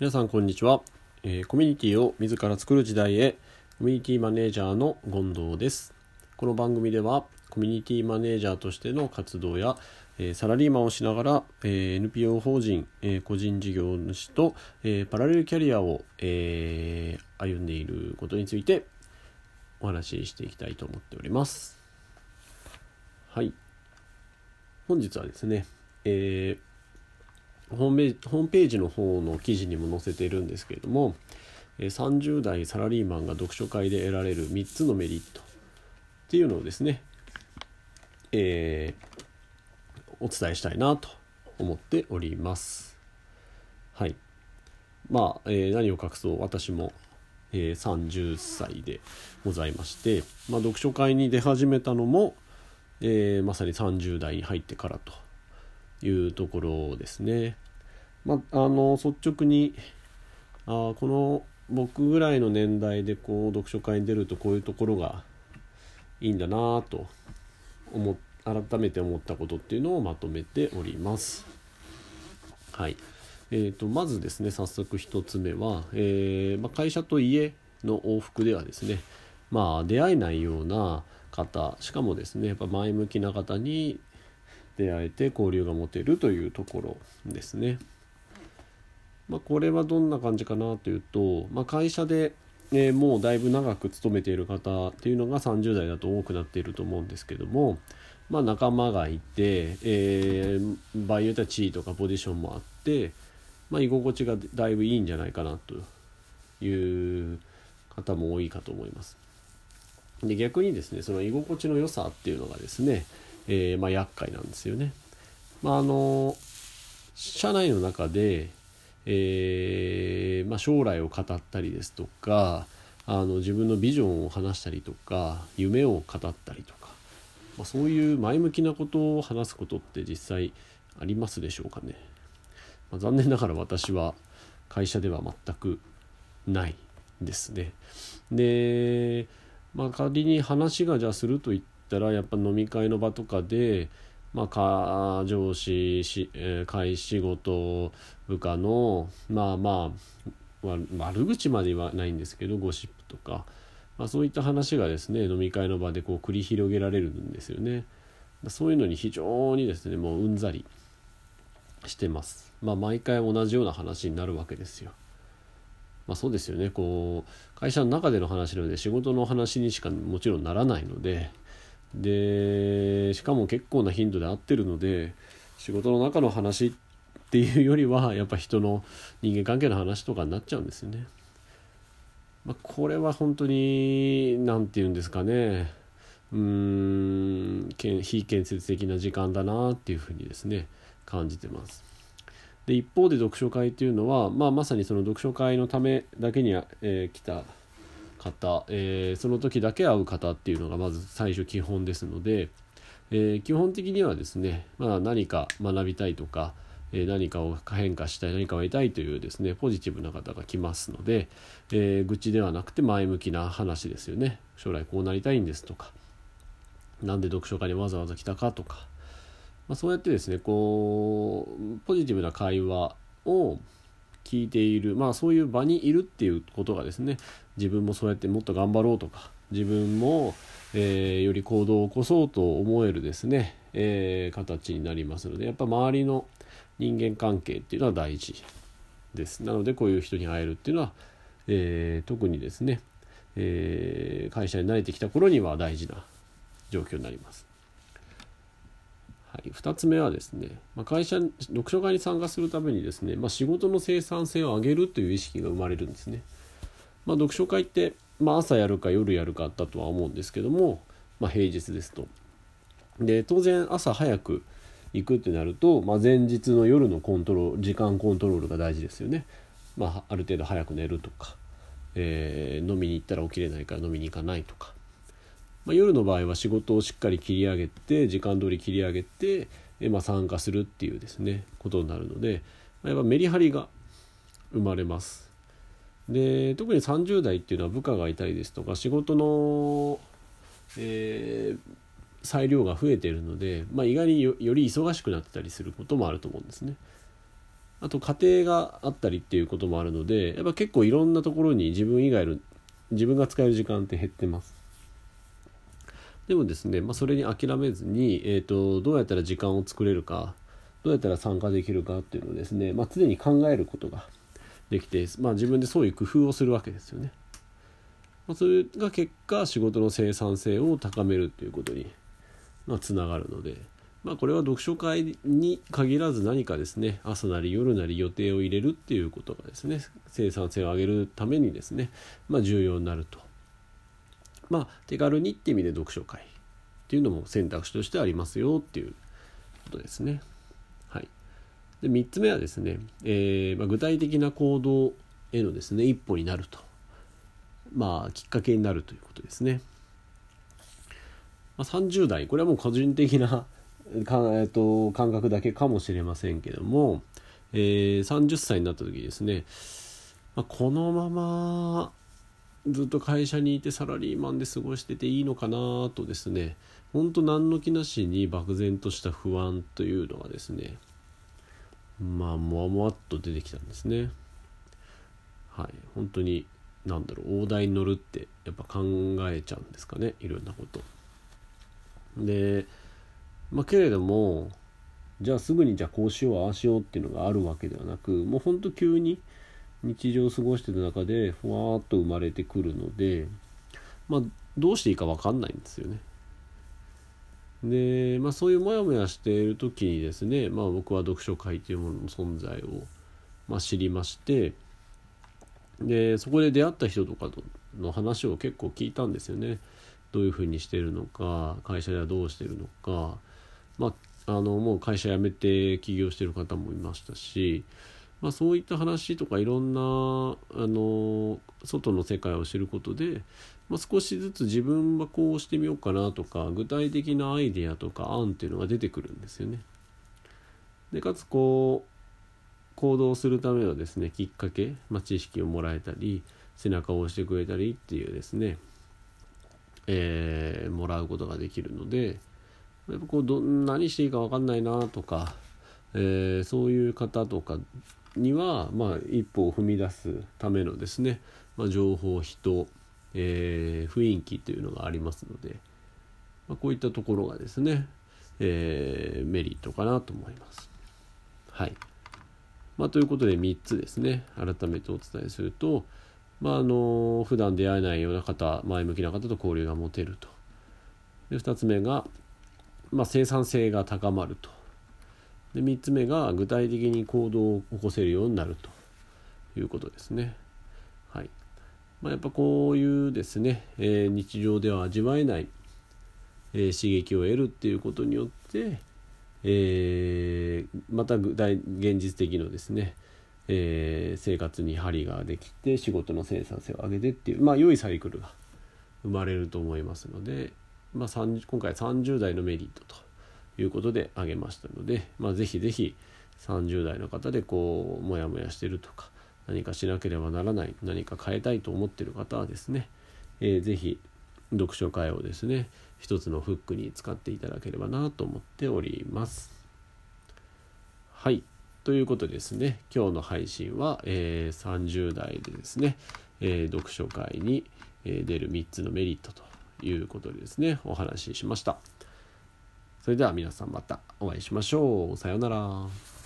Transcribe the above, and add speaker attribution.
Speaker 1: 皆さんこんにちは、えー、コミュニティを自ら作る時代へコミュニティマネージャーの権藤です。この番組ではコミュニティマネージャーとしての活動や、えー、サラリーマンをしながら、えー、NPO 法人、え個人事業主と、えパラレルキャリアを、え歩んでいることについてお話ししていきたいと思っております。はい。本日はですね、えーホームページホームページの方の記事にも載せているんですけれども30代サラリーマンが読書会で得られる3つのメリットっていうのをですね、えー、お伝えしたいなと思っております。はい。まあ、えー、何を隠そう私も、えー、30歳でございまして、まあ、読書会に出始めたのも、えー、まさに30代に入ってからというところですね。まあ、の率直にあこの僕ぐらいの年代でこう読書会に出るとこういうところがいいんだなと思改めて思ったことっていうのをまとめております。はいえーと、まずですね早速1つ目は、えー、まあ、会社と家の往復ではですねまあ出会えないような方しかもですねやっぱ前向きな方に出会えて交流が持てるというところですね。まあ、これはどんな感じかなというと、まあ、会社で、え、もうだいぶ長く勤めている方っていうのが30代だと多くなっていると思うんですけども、まあ、仲間がいて、えー、場合によっては地位とかポジションもあって、まあ、居心地がだいぶいいんじゃないかなという方も多いかと思います。で逆にですねその居心地の良さっていうのがですねえー、まあ、厄介なんですよね。まあ、あの社内の中で、えー、まあ、将来を語ったりですとかあの自分のビジョンを話したりとか夢を語ったりとか、まあ、そういう前向きなことを話すことって実際ありますでしょうかね。まあ、残念ながら私は会社では全くないですね。で、まあ、仮に話がじゃあすると言ってったらやっぱ飲み会の場とかで、まあ、上司し、えー、会仕事部下のまあまあ悪口まで言わないんですけどゴシップとか、まあ、そういった話がですね飲み会の場でこう繰り広げられるんですよね。そういうのに非常にですねもううんざりしてます。まあ毎回同じような話になるわけですよ。まあそうですよねこう会社の中での話なので仕事の話にしかもちろんならないのででしかも結構な頻度で会ってるので仕事の中の話っていうよりはやっぱ人の人間関係の話とかになっちゃうんですよね。まあ、これは本当に何て言うんですかねうーん非建設的な時間だなっていうふうにですね感じてます。で一方で読書会っていうのは、まあ、まさにその読書会のためだけに、えー、来た方、えー、その時だけ会う方っていうのがまず最初基本ですので、えー、基本的にはですね、まあ、何か学びたいとか、え何かを変化したい何かを得たいというですねポジティブな方が来ますので、え愚痴ではなくて前向きな話ですよね。将来こうなりたいんですとか何で読書会にわざわざ来たかとか、まあ、そうやってですねこうポジティブな会話を聞いている。まあそういう場にいるっていうことがですね自分もそうやってもっと頑張ろうとか自分も、えー、より行動を起こそうと思えるですね、えー、形になりますのでやっぱ周りの人間関係っていうのは大事です。なのでこういう人に会えるっていうのは、えー、特にですね、え会社に慣れてきた頃には大事な状況になります。はい、2つ目はですね、まあ、会社読書会に参加するためにですね、まあ、仕事の生産性を上げるという意識が生まれるんですね。まあ、読書会って、まあ、朝やるか夜やるかあったとは思うんですけども、まあ、平日ですと。で当然朝早く行くってなると、まあ、前日の夜のコントロール時間コントロールが大事ですよね。まあ、ある程度早く寝るとか、えー、飲みに行ったら起きれないから飲みに行かないとかまあ、夜の場合は仕事をしっかり切り上げて時間通り切り上げて、えまあ、参加するっていうですねことになるので、まあ、やっぱメリハリが生まれます。で特に30代っていうのは部下がいたりですとか仕事の、えー、裁量が増えているので、まあ、意外により忙しくなってたりすることもあると思うんですね。あと家庭があったりっていうこともあるのでやっぱ結構いろんなところに自分以外の自分が使える時間って減ってますでもですね、まあ、それに諦めずに、えーと、どうやったら時間を作れるかどうやったら参加できるかっていうのをですね、まあ、常に考えることができて、まあ、自分でそういう工夫をするわけですよね。まあ、それが結果仕事の生産性を高めるっていうことに、まあ、つながるので、まあ、これは読書会に限らず何かですね朝なり夜なり予定を入れるっていうことがですね生産性を上げるためにですね、まあ、重要になると。まあ手軽にって意味で読書会っていうのも選択肢としてありますよっていうことですね。はい、で3つ目はですね、えーまあ、具体的な行動へのですね一歩になるとまあきっかけになるということですね。まあ、30代これはもう個人的な か、えーと、感覚だけかもしれませんけども、えー、30歳になった時ですね、まあ、このままずっと会社にいてサラリーマンで過ごしてていいのかなとですね。ほんと何の気なしに漠然とした不安というのがですねまあもわもわっと出てきたんですね。はい。本当に何だろう大台に乗るってやっぱ考えちゃうんですかね。いろんなこと。でまあけれどもじゃあすぐにじゃあこうしようああしようっていうのがあるわけではなくもうほんと急に日常を過ごしてる中でふわーっと生まれてくるのでまあどうしていいか分かんないんですよね。で、まあ、そういうモヤモヤしている時にですね、まあ、僕は読書会というものの存在を、まあ、知りましてでそこで出会った人とかの話を結構聞いたんですよね。どういうふうにしてるのか会社ではどうしてるのか、まあ、あのもう会社辞めて起業してる方もいましたしまあ、そういった話とかいろんなあの外の世界を知ることで、まあ、少しずつ自分はこうしてみようかなとか具体的なアイデアとか案っていうのが出てくるんですよね。でかつこう行動するためのですねきっかけ、まあ、知識をもらえたり背中を押してくれたりっていうですね、えー、もらうことができるのでやっぱこうど何していいか分かんないなとか、えー、そういう方とかには、まあ、一歩を踏み出すためのですね、まあ、情報人、えー、雰囲気というのがありますので、まあ、こういったところがですね、えー、メリットかなと思います。はい。まあ、ということで3つですね改めてお伝えすると、まあ、あの普段出会えないような方前向きな方と交流が持てると。で2つ目が、まあ、生産性が高まると。で3つ目が具体的に行動を起こせるようになるということですね。はいまあ、やっぱこういうですね、えー、日常では味わえない、えー、刺激を得るっていうことによって、えー、また具体現実的のですね、え生活に針ができて仕事の生産性を上げてっていうまあ良いサイクルが生まれると思いますので、まあ、今回30代のメリットということで挙げましたので、まあ、ぜひぜひ30代の方でこうモヤモヤしてるとか何かしなければならない何か変えたいと思ってる方はですね、えー、ぜひ読書会をですね一つのフックに使っていただければなと思っております。はいということですね今日の配信は、えー、30代でですね、えー、読書会に出る3つのメリットということでですねお話ししました。それでは皆さんまたお会いしましょう。さようなら。